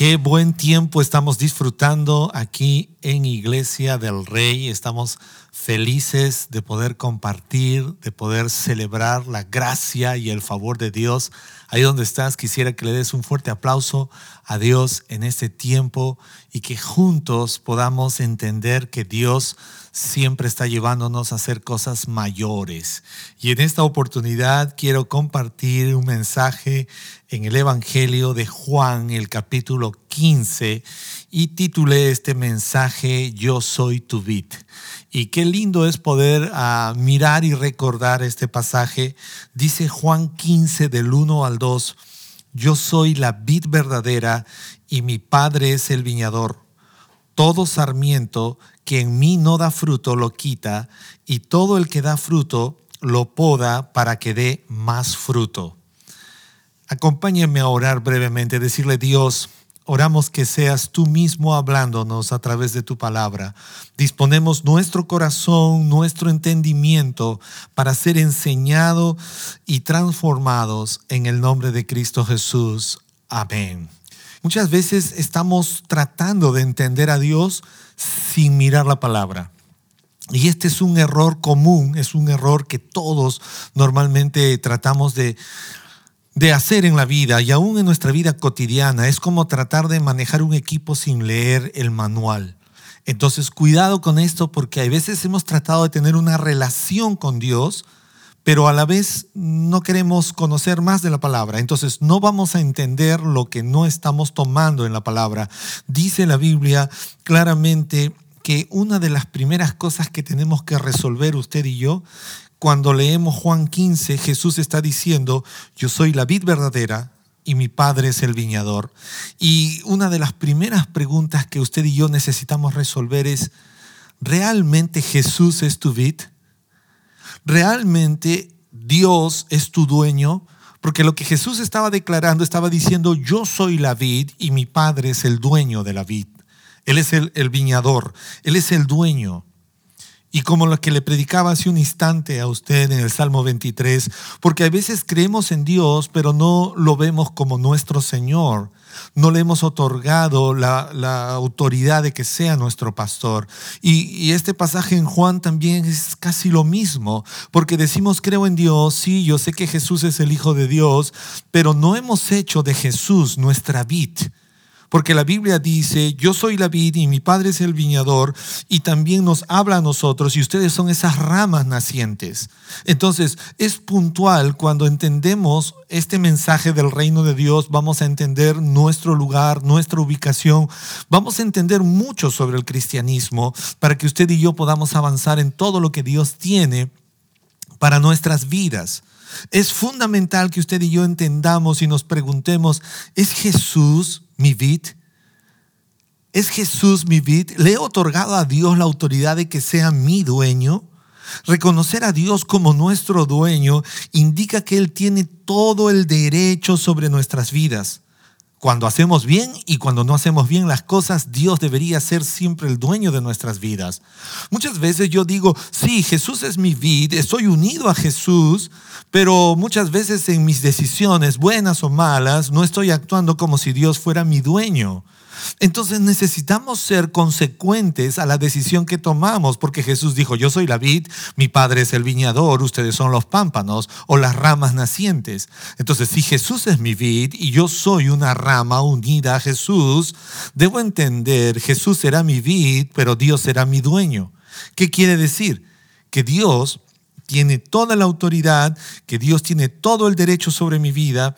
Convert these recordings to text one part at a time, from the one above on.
Qué buen tiempo estamos disfrutando aquí en Iglesia del Rey. Estamos felices de poder compartir, de poder celebrar la gracia y el favor de Dios. Ahí donde estás, quisiera que le des un fuerte aplauso a Dios en este tiempo y que juntos podamos entender que Dios siempre está llevándonos a hacer cosas mayores. Y en esta oportunidad quiero compartir un mensaje en el Evangelio de Juan, el capítulo 15, y titulé este mensaje Yo soy tu vid. Y qué lindo es poder ah, mirar y recordar este pasaje. Dice Juan 15 del 1 al 2, Yo soy la vid verdadera y mi Padre es el viñador. Todo sarmiento que en mí no da fruto lo quita, y todo el que da fruto lo poda para que dé más fruto. Acompáñenme a orar brevemente, decirle Dios, oramos que seas tú mismo hablándonos a través de tu palabra. Disponemos nuestro corazón, nuestro entendimiento para ser enseñados y transformados en el nombre de Cristo Jesús. Amén. Muchas veces estamos tratando de entender a Dios sin mirar la palabra. Y este es un error común, es un error que todos normalmente tratamos de, de hacer en la vida y aún en nuestra vida cotidiana. Es como tratar de manejar un equipo sin leer el manual. Entonces, cuidado con esto porque a veces hemos tratado de tener una relación con Dios, pero a la vez no queremos conocer más de la palabra. Entonces no vamos a entender lo que no estamos tomando en la palabra. Dice la Biblia claramente que una de las primeras cosas que tenemos que resolver usted y yo, cuando leemos Juan 15, Jesús está diciendo, yo soy la vid verdadera y mi Padre es el viñador. Y una de las primeras preguntas que usted y yo necesitamos resolver es, ¿realmente Jesús es tu vid? ¿realmente Dios es tu dueño? Porque lo que Jesús estaba declarando, estaba diciendo, yo soy la vid y mi Padre es el dueño de la vid. Él es el, viñador, Él es el dueño. Y como lo que le predicaba hace un instante a usted en el Salmo 23, porque a veces creemos en Dios, pero no lo vemos como nuestro Señor no le hemos otorgado la, autoridad de que sea nuestro pastor. Y, y, este pasaje en Juan también es casi lo mismo, porque decimos creo en Dios, sí, yo sé que Jesús es el Hijo de Dios, pero no hemos hecho de Jesús nuestra vid. Porque la Biblia dice, yo soy la vid y mi padre es el viñador, y también nos habla a nosotros, y ustedes son esas ramas nacientes. Entonces, es puntual cuando entendemos este mensaje del reino de Dios, vamos a entender nuestro lugar, nuestra ubicación, vamos a entender mucho sobre el cristianismo para que usted y yo podamos avanzar en todo lo que Dios tiene para nuestras vidas. Es fundamental que usted y yo entendamos y nos preguntemos, ¿es Jesús mi vid? ¿Es Jesús mi vid? ¿Le he otorgado a Dios la autoridad de que sea mi dueño? Reconocer a Dios como nuestro dueño indica que Él tiene todo el derecho sobre nuestras vidas. Cuando hacemos bien y cuando no hacemos bien las cosas, Dios debería ser siempre el dueño de nuestras vidas. Muchas veces yo digo, sí, Jesús es mi vid, estoy unido a Jesús, pero muchas veces en mis decisiones, buenas o malas, no estoy actuando como si Dios fuera mi dueño. Entonces necesitamos ser consecuentes a la decisión que tomamos, porque Jesús dijo, yo soy la vid, mi padre es el viñador, ustedes son los pámpanos o las ramas nacientes. Entonces, si Jesús es mi vid y yo soy una rama unida a Jesús, debo entender, Jesús será mi vid, pero Dios será mi dueño. ¿Qué quiere decir? Que Dios tiene toda la autoridad, que Dios tiene todo el derecho sobre mi vida,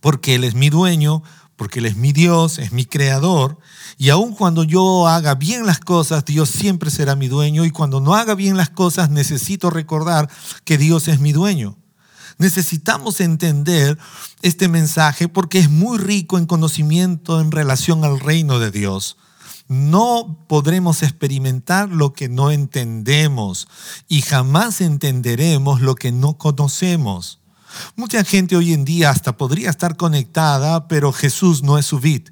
porque Él es mi dueño, porque Él es mi Dios, es mi creador, y aun cuando yo haga bien las cosas, Dios siempre será mi dueño, y cuando no haga bien las cosas, necesito recordar que Dios es mi dueño. Necesitamos entender este mensaje porque es muy rico en conocimiento en relación al reino de Dios. No podremos experimentar lo que no entendemos y jamás entenderemos lo que no conocemos. Mucha gente hoy en día hasta podría estar conectada, pero Jesús no es su vid.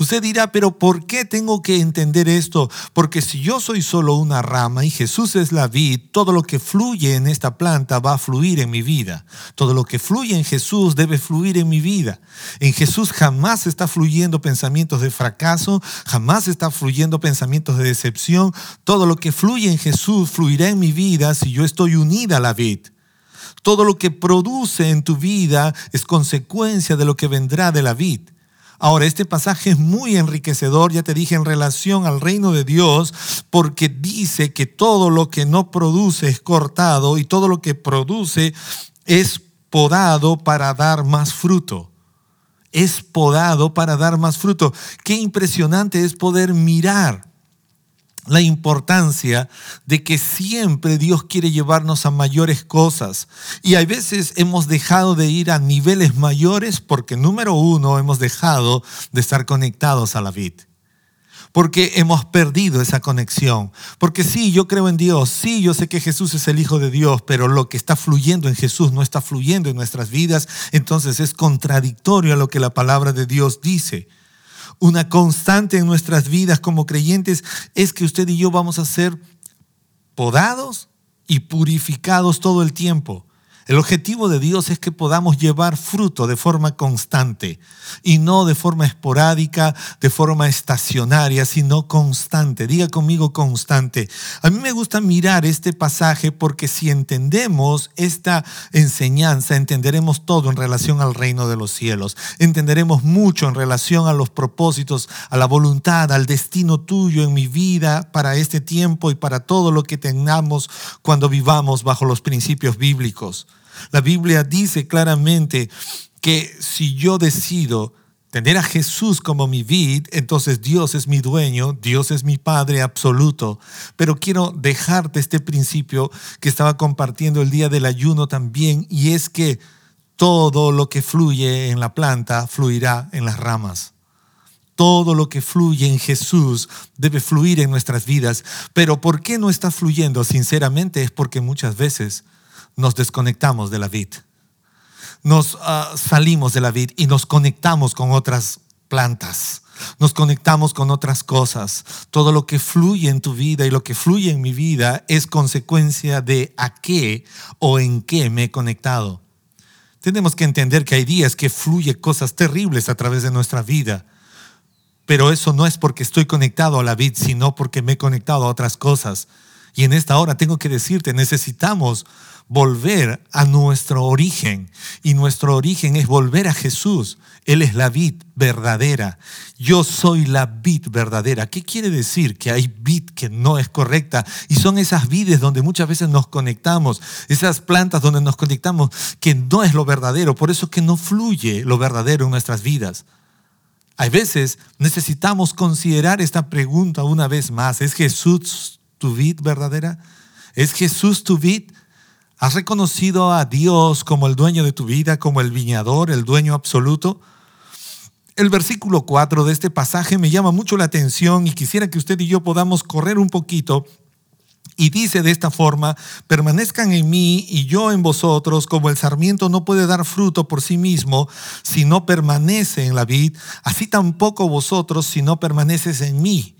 Usted dirá, pero ¿por qué tengo que entender esto? Porque si yo soy solo una rama y Jesús es la vid, todo lo que fluye en esta planta va a fluir en mi vida. Todo lo que fluye en Jesús debe fluir en mi vida. En Jesús jamás está fluyendo pensamientos de fracaso, jamás está fluyendo pensamientos de decepción. Todo lo que fluye en Jesús fluirá en mi vida si yo estoy unida a la vid. Todo lo que produce en tu vida es consecuencia de lo que vendrá de la vid. Ahora, este pasaje es muy enriquecedor, ya te dije, en relación al reino de Dios, porque dice que todo lo que no produce es cortado y todo lo que produce es podado para dar más fruto. Es podado para dar más fruto. Qué impresionante es poder mirar la importancia de que siempre Dios quiere llevarnos a mayores cosas. Y hay veces hemos dejado de ir a niveles mayores porque, número uno, hemos dejado de estar conectados a la vid. Porque hemos perdido esa conexión. Porque sí, yo creo en Dios, sí, yo sé que Jesús es el Hijo de Dios, pero lo que está fluyendo en Jesús no está fluyendo en nuestras vidas, entonces es contradictorio a lo que la palabra de Dios dice una constante en nuestras vidas como creyentes es que usted y yo vamos a ser podados y purificados todo el tiempo. El objetivo de Dios es que podamos llevar fruto de forma constante y no de forma esporádica, de forma estacionaria, sino constante. Diga conmigo constante. A mí me gusta mirar este pasaje porque si entendemos esta enseñanza, entenderemos todo en relación al reino de los cielos. Entenderemos mucho en relación a los propósitos, a la voluntad, al destino tuyo en mi vida para este tiempo y para todo lo que tengamos cuando vivamos bajo los principios bíblicos. La Biblia dice claramente que si yo decido tener a Jesús como mi vid, entonces Dios es mi dueño, Dios es mi Padre absoluto. Pero quiero dejarte este principio que estaba compartiendo el día del ayuno también, y es que todo lo que fluye en la planta fluirá en las ramas. Todo lo que fluye en Jesús debe fluir en nuestras vidas. Pero ¿por qué no está fluyendo? Sinceramente es porque muchas veces nos desconectamos de la vid. Nos ah, salimos de la vid y nos conectamos con otras plantas. Nos conectamos con otras cosas. Todo lo que fluye en tu vida y lo que fluye en mi vida es consecuencia de a qué o en qué me he conectado. Tenemos que entender que hay días que fluye cosas terribles a través de nuestra vida. Pero eso no es porque estoy conectado a la vid, sino porque me he conectado a otras cosas. Y en esta hora tengo que decirte, necesitamos volver a nuestro origen. Y nuestro origen es volver a Jesús. Él es la vid verdadera. Yo soy la vid verdadera. ¿Qué quiere decir? Que hay vid que no es correcta. Y son esas vides donde muchas veces nos conectamos. Esas plantas donde nos conectamos que no es lo verdadero. Por eso que no fluye lo verdadero en nuestras vidas. Hay veces necesitamos considerar esta pregunta una vez más. ¿Es Jesús tu vid verdadera? ¿Es Jesús tu vid? ¿Has reconocido a Dios como el dueño de tu vida, como el viñador, el dueño absoluto? El versículo 4 de este pasaje me llama mucho la atención y quisiera que usted y yo podamos correr un poquito. Y dice de esta forma, permanezcan en mí y yo en vosotros, como el sarmiento no puede dar fruto por sí mismo si no permanece en la vid, así tampoco vosotros si no permaneces en mí.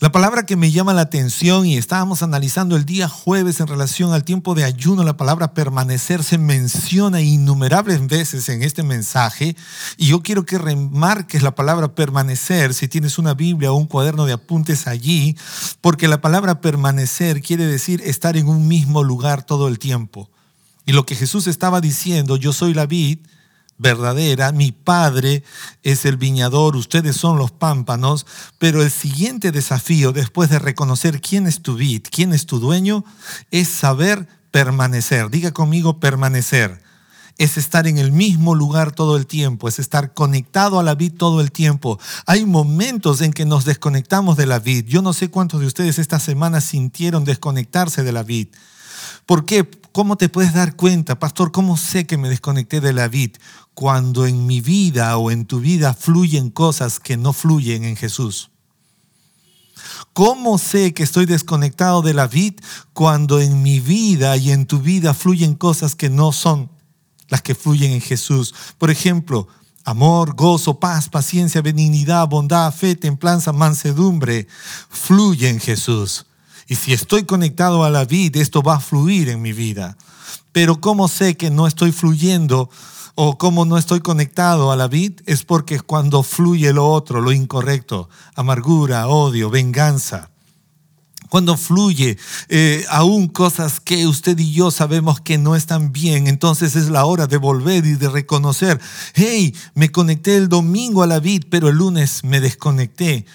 La palabra que me llama la atención y estábamos analizando el día jueves en relación al tiempo de ayuno, la palabra permanecer se menciona innumerables veces en este mensaje y yo quiero que remarques la palabra permanecer si tienes una Biblia o un cuaderno de apuntes allí, porque la palabra permanecer quiere decir estar en un mismo lugar todo el tiempo. Y lo que Jesús estaba diciendo, yo soy la vid, verdadera, mi padre es el viñador, ustedes son los pámpanos, pero el siguiente desafío después de reconocer quién es tu vid, quién es tu dueño, es saber permanecer. Diga conmigo permanecer. Es estar en el mismo lugar todo el tiempo, es estar conectado a la vid todo el tiempo. Hay momentos en que nos desconectamos de la vid. Yo no sé cuántos de ustedes esta semana sintieron desconectarse de la vid. ¿Por qué? ¿Cómo te puedes dar cuenta, pastor? ¿Cómo sé que me desconecté de la vid? Cuando en mi vida o en tu vida fluyen cosas que no fluyen en Jesús. ¿Cómo sé que estoy desconectado de la vid cuando en mi vida y en tu vida fluyen cosas que no son las que fluyen en Jesús? Por ejemplo, amor, gozo, paz, paciencia, benignidad, bondad, fe, templanza, mansedumbre, fluye en Jesús. Y si estoy conectado a la vid, esto va a fluir en mi vida. Pero ¿cómo sé que no estoy fluyendo o cómo no estoy conectado a la vid, es porque cuando fluye lo otro, lo incorrecto, amargura, odio, venganza, cuando fluye eh, aún cosas que usted y yo sabemos que no están bien, entonces es la hora de volver y de reconocer, hey, me conecté el domingo a la vid, pero el lunes me desconecté.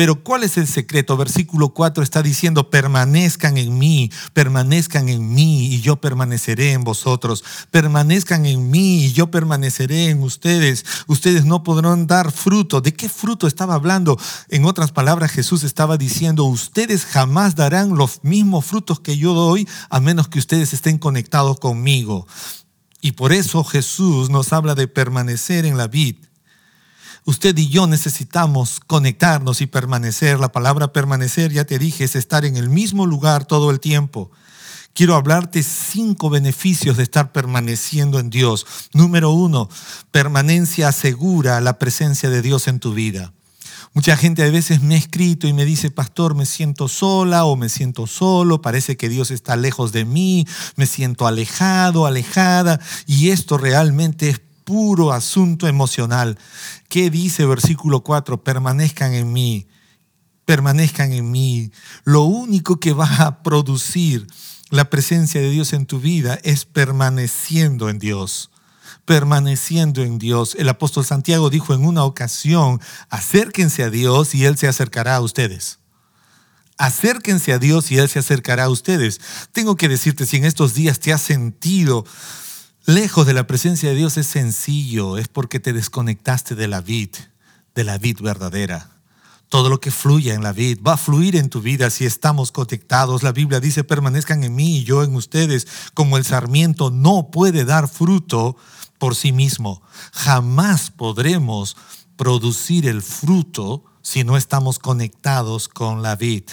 Pero ¿cuál es el secreto? Versículo 4 está diciendo, permanezcan en mí, permanezcan en mí y yo permaneceré en vosotros. Permanezcan en mí y yo permaneceré en ustedes. Ustedes no podrán dar fruto. ¿De qué fruto estaba hablando? En otras palabras, Jesús estaba diciendo, ustedes jamás darán los mismos frutos que yo doy a menos que ustedes estén conectados conmigo. Y por eso Jesús nos habla de permanecer en la vid. Usted y yo necesitamos conectarnos y permanecer. La palabra permanecer, ya te dije, es estar en el mismo lugar todo el tiempo. Quiero hablarte cinco beneficios de estar permaneciendo en Dios. Número uno, permanencia asegura la presencia de Dios en tu vida. Mucha gente a veces me ha escrito y me dice, pastor, me siento sola o me siento solo, parece que Dios está lejos de mí, me siento alejado, alejada, y esto realmente es puro asunto emocional. ¿Qué dice versículo 4? Permanezcan en mí, permanezcan en mí. Lo único que va a producir la presencia de Dios en tu vida es permaneciendo en Dios permaneciendo en Dios. El apóstol Santiago dijo en una ocasión, acérquense a Dios y Él se acercará a ustedes. Acérquense a Dios y Él se acercará a ustedes. Tengo que decirte, si en estos días te has sentido lejos de la presencia de Dios es sencillo, es porque te desconectaste de la vid, de la vid verdadera. Todo lo que fluya en la vid va a fluir en tu vida si estamos conectados. La Biblia dice, permanezcan en mí y yo en ustedes, como el sarmiento no puede dar fruto por sí mismo. Jamás podremos producir el fruto si no estamos conectados con la vid.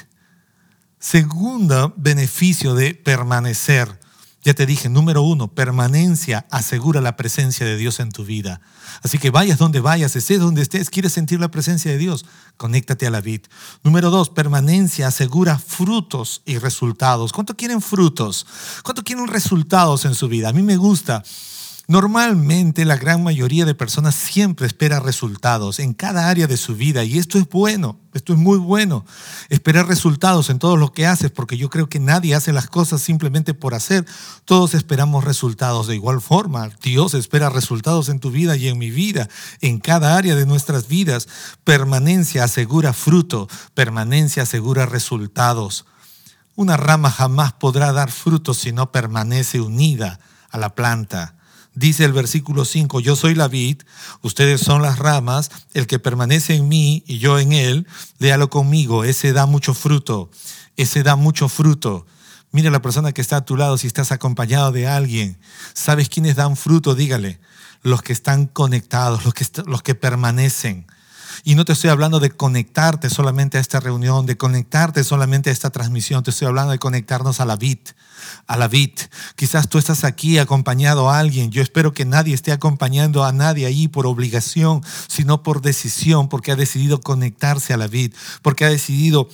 Segundo beneficio de permanecer ya te dije, número uno, permanencia asegura la presencia de Dios en tu vida. Así que vayas donde vayas, estés donde estés, quieres sentir la presencia de Dios, conéctate a la vid. Número dos, permanencia asegura frutos y resultados. ¿Cuánto quieren frutos? ¿Cuánto quieren resultados en su vida? A mí me gusta Normalmente la gran mayoría de personas siempre espera resultados en cada área de su vida y esto es bueno, esto es muy bueno. Esperar resultados en todo lo que haces porque yo creo que nadie hace las cosas simplemente por hacer. Todos esperamos resultados de igual forma. Dios espera resultados en tu vida y en mi vida, en cada área de nuestras vidas. Permanencia asegura fruto, permanencia asegura resultados. Una rama jamás podrá dar frutos si no permanece unida a la planta. Dice el versículo 5, yo soy la vid, ustedes son las ramas, el que permanece en mí y yo en él, léalo conmigo, ese da mucho fruto, ese da mucho fruto. Mira la persona que está a tu lado, si estás acompañado de alguien, ¿sabes quiénes dan fruto? Dígale, los que están conectados, los que, los que permanecen. Y no te estoy hablando de conectarte solamente a esta reunión, de conectarte solamente a esta transmisión, te estoy hablando de conectarnos a la vid, a la vid. Quizás tú estás aquí acompañado a alguien, yo espero que nadie esté acompañando a nadie ahí por obligación, sino por decisión, porque ha decidido conectarse a la vid, porque ha decidido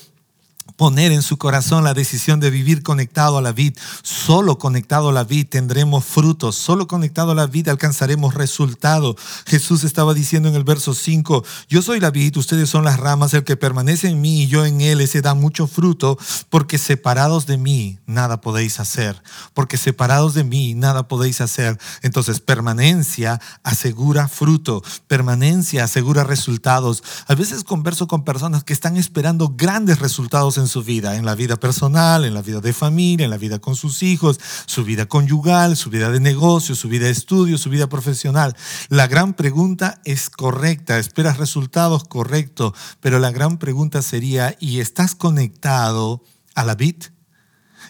poner en su corazón la decisión de vivir conectado a la vid. Solo conectado a la vid tendremos frutos, solo conectado a la vid alcanzaremos resultado. Jesús estaba diciendo en el verso 5, yo soy la vid, ustedes son las ramas, el que permanece en mí y yo en él, ese da mucho fruto, porque separados de mí nada podéis hacer, porque separados de mí nada podéis hacer. Entonces, permanencia asegura fruto, permanencia asegura resultados. A veces converso con personas que están esperando grandes resultados en su vida, en la vida personal, en la vida de familia, en la vida con sus hijos, su vida conyugal, su vida de negocio, su vida de estudio, su vida profesional. La gran pregunta es correcta, esperas resultados correctos, pero la gran pregunta sería, ¿y estás conectado a la vid?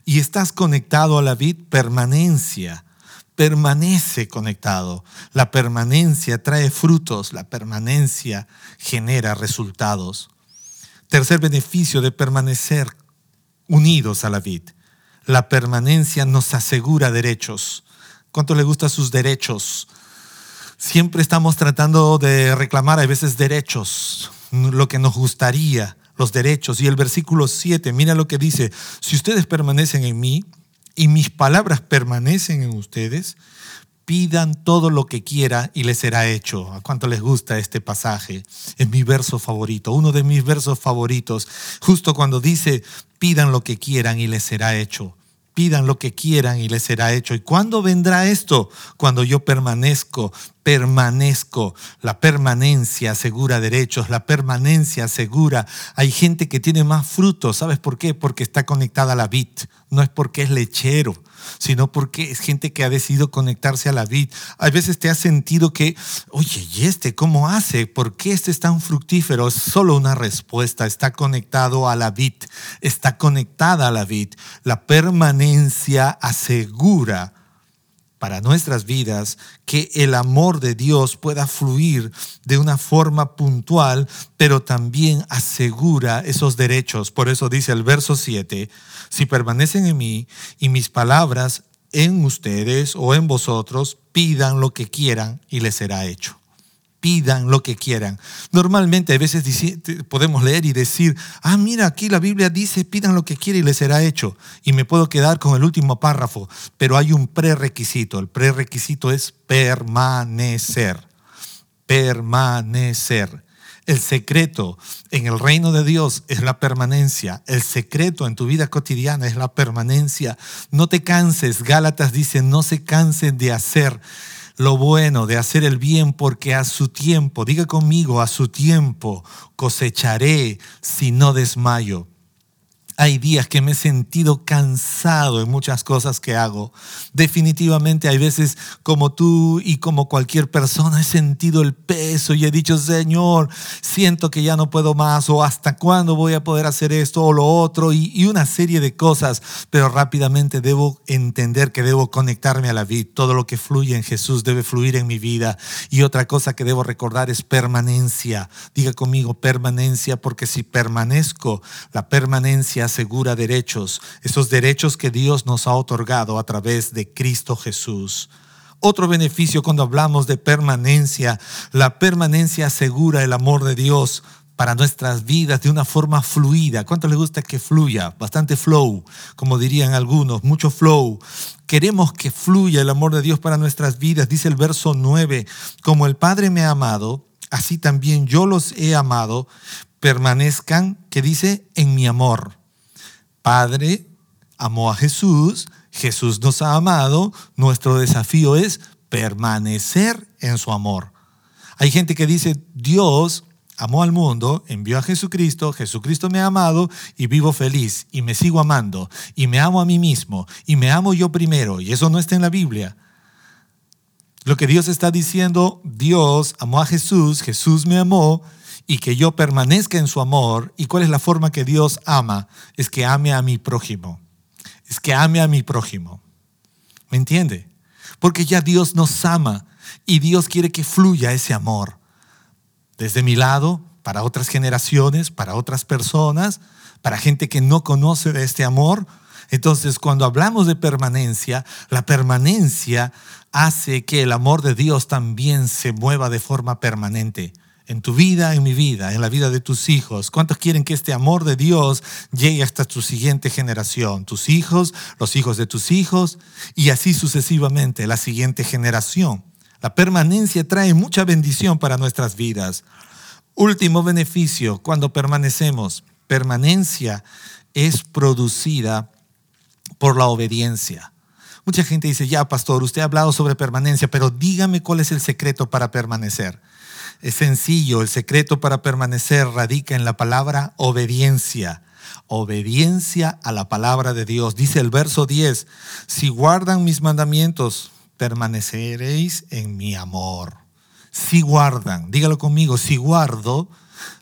¿Y estás conectado a la vid? Permanencia permanece conectado. La permanencia trae frutos, la permanencia genera resultados. Tercer beneficio de permanecer unidos a la vid. La permanencia nos asegura derechos. ¿Cuánto le gustan sus derechos? Siempre estamos tratando de reclamar a veces derechos, lo que nos gustaría, los derechos. Y el versículo 7, mira lo que dice, si ustedes permanecen en mí y mis palabras permanecen en ustedes, pidan todo lo que quiera y les será hecho. ¿A cuánto les gusta este pasaje? Es mi verso favorito, uno de mis versos favoritos, justo cuando dice, pidan lo que quieran y les será hecho. Pidan lo que quieran y les será hecho. ¿Y cuándo vendrá esto? Cuando yo permanezco, permanezco. La permanencia asegura derechos, la permanencia asegura. Hay gente que tiene más frutos. ¿Sabes por qué? Porque está conectada a la vid. No es porque es lechero sino porque es gente que ha decidido conectarse a la vid. A veces te has sentido que, oye, ¿y este cómo hace? ¿Por qué este es tan fructífero? Es solo una respuesta, está conectado a la vid, está conectada a la vid. La permanencia asegura para nuestras vidas que el amor de Dios pueda fluir de una forma puntual, pero también asegura esos derechos. Por eso dice el verso 7, si permanecen en mí y mis palabras en ustedes o en vosotros, pidan lo que quieran y les será hecho pidan lo que quieran. Normalmente a veces podemos leer y decir, ah, mira, aquí la Biblia dice, pidan lo que quieran y les será hecho. Y me puedo quedar con el último párrafo, pero hay un prerequisito. El prerequisito es permanecer. Permanecer. El secreto en el reino de Dios es la permanencia. El secreto en tu vida cotidiana es la permanencia. No te canses. Gálatas dice, no se cansen de hacer lo bueno, de hacer el bien, porque a su tiempo, diga conmigo, a su tiempo cosecharé si no desmayo. Hay días que me he sentido cansado en muchas cosas que hago. Definitivamente hay veces como tú y como cualquier persona he sentido el peso y he dicho, Señor, siento que ya no puedo más o hasta cuándo voy a poder hacer esto o lo otro y, y una serie de cosas. Pero rápidamente debo entender que debo conectarme a la vida. Todo lo que fluye en Jesús debe fluir en mi vida. Y otra cosa que debo recordar es permanencia. Diga conmigo permanencia porque si permanezco, la permanencia asegura derechos, esos derechos que Dios nos ha otorgado a través de Cristo Jesús. Otro beneficio cuando hablamos de permanencia, la permanencia asegura el amor de Dios para nuestras vidas de una forma fluida. ¿Cuánto le gusta que fluya? Bastante flow, como dirían algunos, mucho flow. Queremos que fluya el amor de Dios para nuestras vidas. Dice el verso 9, como el Padre me ha amado, así también yo los he amado, permanezcan, que dice, en mi amor. Padre amó a Jesús, Jesús nos ha amado, nuestro desafío es permanecer en su amor. Hay gente que dice, Dios amó al mundo, envió a Jesucristo, Jesucristo me ha amado y vivo feliz y me sigo amando y me amo a mí mismo y me amo yo primero y eso no está en la Biblia. Lo que Dios está diciendo, Dios amó a Jesús, Jesús me amó y que yo permanezca en su amor. ¿Y cuál es la forma que Dios ama? Es que ame a mi prójimo. Es que ame a mi prójimo. ¿Me entiende? Porque ya Dios nos ama y Dios quiere que fluya ese amor. Desde mi lado, para otras generaciones, para otras personas, para gente que no conoce de este amor. Entonces, cuando hablamos de permanencia, la permanencia hace que el amor de Dios también se mueva de forma permanente en tu vida, en mi vida, en la vida de tus hijos. ¿Cuántos quieren que este amor de Dios llegue hasta tu siguiente generación? Tus hijos, los hijos de tus hijos y así sucesivamente, la siguiente generación. La permanencia trae mucha bendición para nuestras vidas. Último beneficio cuando permanecemos. Permanencia es producida por la obediencia. Mucha gente dice, ya, pastor, usted ha hablado sobre permanencia, pero dígame cuál es el secreto para permanecer. Es sencillo, el secreto para permanecer radica en la palabra obediencia. Obediencia a la palabra de Dios. Dice el verso 10, si guardan mis mandamientos, permaneceréis en mi amor. Si guardan, dígalo conmigo, si guardo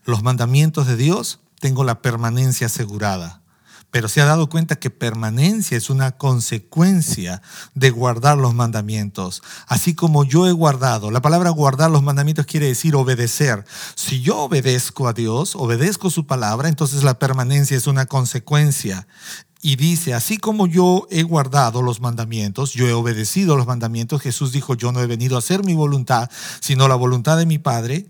los mandamientos de Dios, tengo la permanencia asegurada. Pero se ha dado cuenta que permanencia es una consecuencia de guardar los mandamientos. Así como yo he guardado, la palabra guardar los mandamientos quiere decir obedecer. Si yo obedezco a Dios, obedezco su palabra, entonces la permanencia es una consecuencia. Y dice, así como yo he guardado los mandamientos, yo he obedecido los mandamientos, Jesús dijo, yo no he venido a hacer mi voluntad, sino la voluntad de mi Padre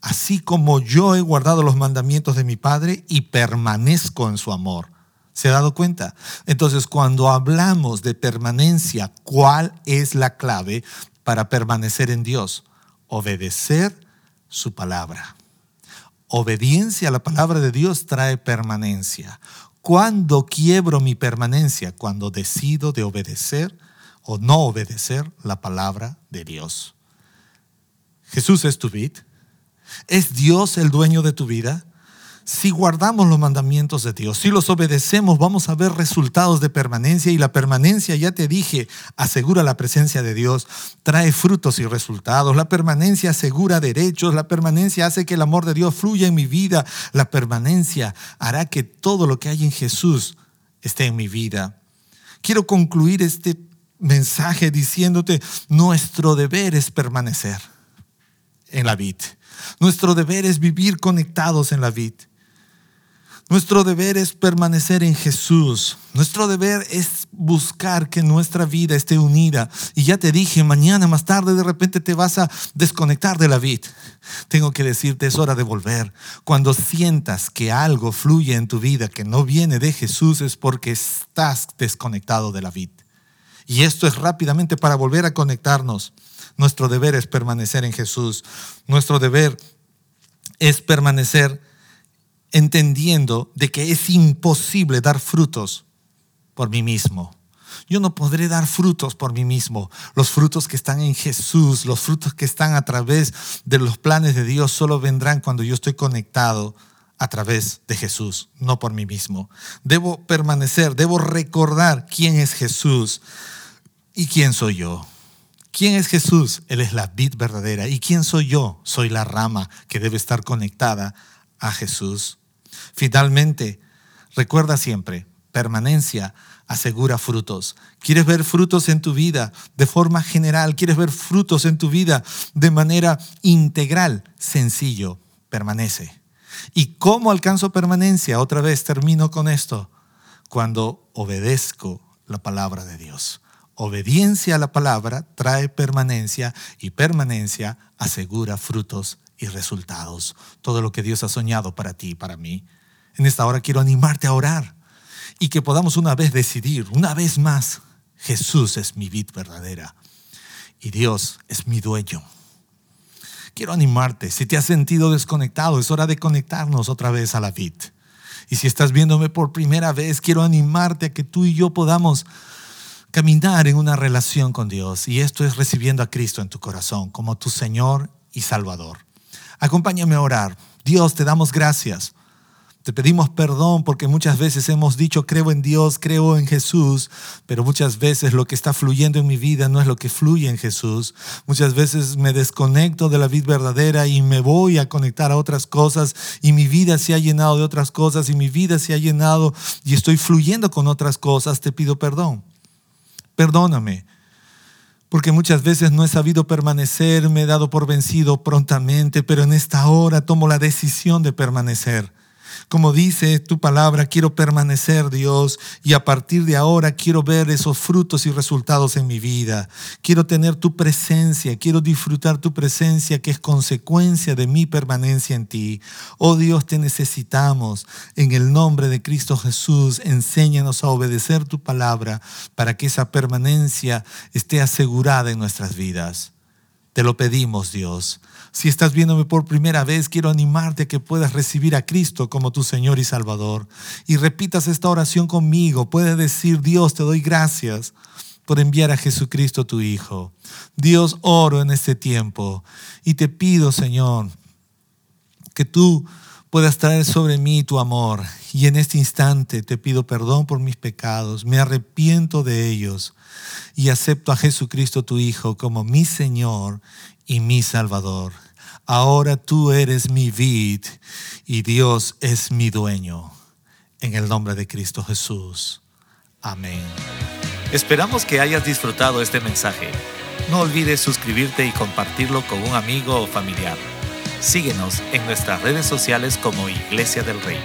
así como yo he guardado los mandamientos de mi Padre y permanezco en su amor. ¿Se ha dado cuenta? Entonces, cuando hablamos de permanencia, ¿cuál es la clave para permanecer en Dios? Obedecer su palabra. Obediencia a la palabra de Dios trae permanencia. ¿Cuándo quiebro mi permanencia? Cuando decido de obedecer o no obedecer la palabra de Dios. Jesús es tu ¿Es Dios el dueño de tu vida? Si guardamos los mandamientos de Dios, si los obedecemos, vamos a ver resultados de permanencia y la permanencia, ya te dije, asegura la presencia de Dios, trae frutos y resultados. La permanencia asegura derechos, la permanencia hace que el amor de Dios fluya en mi vida, la permanencia hará que todo lo que hay en Jesús esté en mi vida. Quiero concluir este mensaje diciéndote, nuestro deber es permanecer en la vida. Nuestro deber es vivir conectados en la vid. Nuestro deber es permanecer en Jesús. Nuestro deber es buscar que nuestra vida esté unida. Y ya te dije, mañana más tarde de repente te vas a desconectar de la vid. Tengo que decirte, es hora de volver. Cuando sientas que algo fluye en tu vida que no viene de Jesús es porque estás desconectado de la vid. Y esto es rápidamente para volver a conectarnos. Nuestro deber es permanecer en Jesús. Nuestro deber es permanecer entendiendo de que es imposible dar frutos por mí mismo. Yo no podré dar frutos por mí mismo. Los frutos que están en Jesús, los frutos que están a través de los planes de Dios, solo vendrán cuando yo estoy conectado a través de Jesús, no por mí mismo. Debo permanecer, debo recordar quién es Jesús y quién soy yo. ¿Quién es Jesús? Él es la vid verdadera. ¿Y quién soy yo? Soy la rama que debe estar conectada a Jesús. Finalmente, recuerda siempre, permanencia asegura frutos. ¿Quieres ver frutos en tu vida de forma general? ¿Quieres ver frutos en tu vida de manera integral? Sencillo, permanece. ¿Y cómo alcanzo permanencia? Otra vez termino con esto. Cuando obedezco la palabra de Dios. Obediencia a la palabra trae permanencia y permanencia asegura frutos y resultados. Todo lo que Dios ha soñado para ti y para mí. En esta hora quiero animarte a orar y que podamos una vez decidir, una vez más, Jesús es mi vid verdadera y Dios es mi dueño. Quiero animarte, si te has sentido desconectado, es hora de conectarnos otra vez a la vid. Y si estás viéndome por primera vez, quiero animarte a que tú y yo podamos caminar en una relación con Dios y esto es recibiendo a Cristo en tu corazón como tu Señor y Salvador. Acompáñame a orar. Dios, te damos gracias. Te pedimos perdón porque muchas veces hemos dicho creo en Dios, creo en Jesús, pero muchas veces lo que está fluyendo en mi vida no es lo que fluye en Jesús. Muchas veces me desconecto de la vida verdadera y me voy a conectar a otras cosas y mi vida se ha llenado de otras cosas y mi vida se ha llenado y estoy fluyendo con otras cosas. Te pido perdón. Perdóname, porque muchas veces no he sabido permanecer, me he dado por vencido prontamente, pero en esta hora tomo la decisión de permanecer. Como dice tu palabra, quiero permanecer, Dios, y a partir de ahora quiero ver esos frutos y resultados en mi vida. Quiero tener tu presencia, quiero disfrutar tu presencia que es consecuencia de mi permanencia en ti. Oh Dios, te necesitamos. En el nombre de Cristo Jesús, enséñanos a obedecer tu palabra para que esa permanencia esté asegurada en nuestras vidas. Te lo pedimos, Dios. Si estás viéndome por primera vez, quiero animarte a que puedas recibir a Cristo como tu Señor y Salvador. Y repitas esta oración conmigo. Puedes decir, Dios, te doy gracias por enviar a Jesucristo tu Hijo. Dios, oro en este tiempo y te pido, Señor, que tú puedas traer sobre mí tu amor. Y en este instante te pido perdón por mis pecados, me arrepiento de ellos y acepto a Jesucristo tu Hijo como mi Señor y mi Salvador. Ahora tú eres mi vid y Dios es mi dueño. en el nombre de Cristo Jesús. Amén. Esperamos que hayas disfrutado este mensaje. No olvides suscribirte y compartirlo con un amigo o familiar. Síguenos en nuestras redes sociales como Iglesia del Rey.